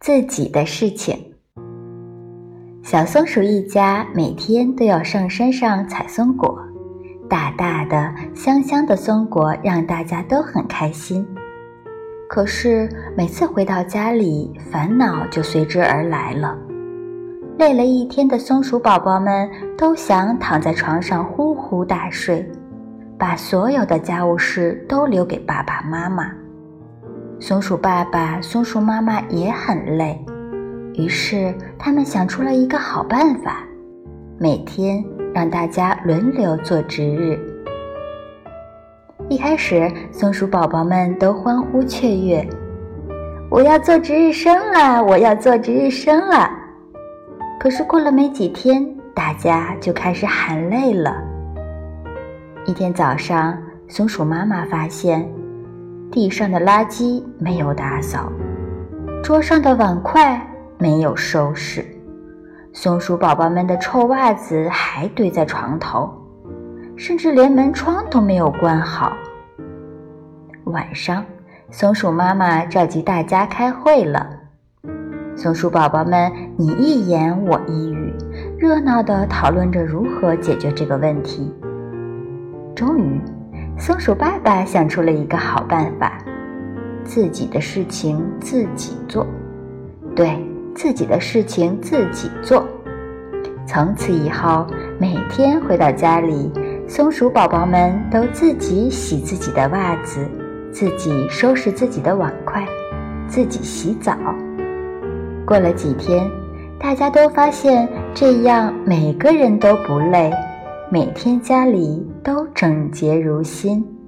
自己的事情。小松鼠一家每天都要上山上采松果，大大的、香香的松果让大家都很开心。可是每次回到家里，烦恼就随之而来了。累了一天的松鼠宝宝们都想躺在床上呼呼大睡，把所有的家务事都留给爸爸妈妈。松鼠爸爸、松鼠妈妈也很累，于是他们想出了一个好办法：每天让大家轮流做值日。一开始，松鼠宝宝们都欢呼雀跃：“我要做值日生了！我要做值日生了！”可是过了没几天，大家就开始喊累了。一天早上，松鼠妈妈发现。地上的垃圾没有打扫，桌上的碗筷没有收拾，松鼠宝宝们的臭袜子还堆在床头，甚至连门窗都没有关好。晚上，松鼠妈妈召集大家开会了。松鼠宝宝们你一言我一语，热闹地讨论着如何解决这个问题。终于。松鼠爸爸想出了一个好办法：自己的事情自己做。对自己的事情自己做。从此以后，每天回到家里，松鼠宝宝们都自己洗自己的袜子，自己收拾自己的碗筷，自己洗澡。过了几天，大家都发现这样每个人都不累。每天家里都整洁如新。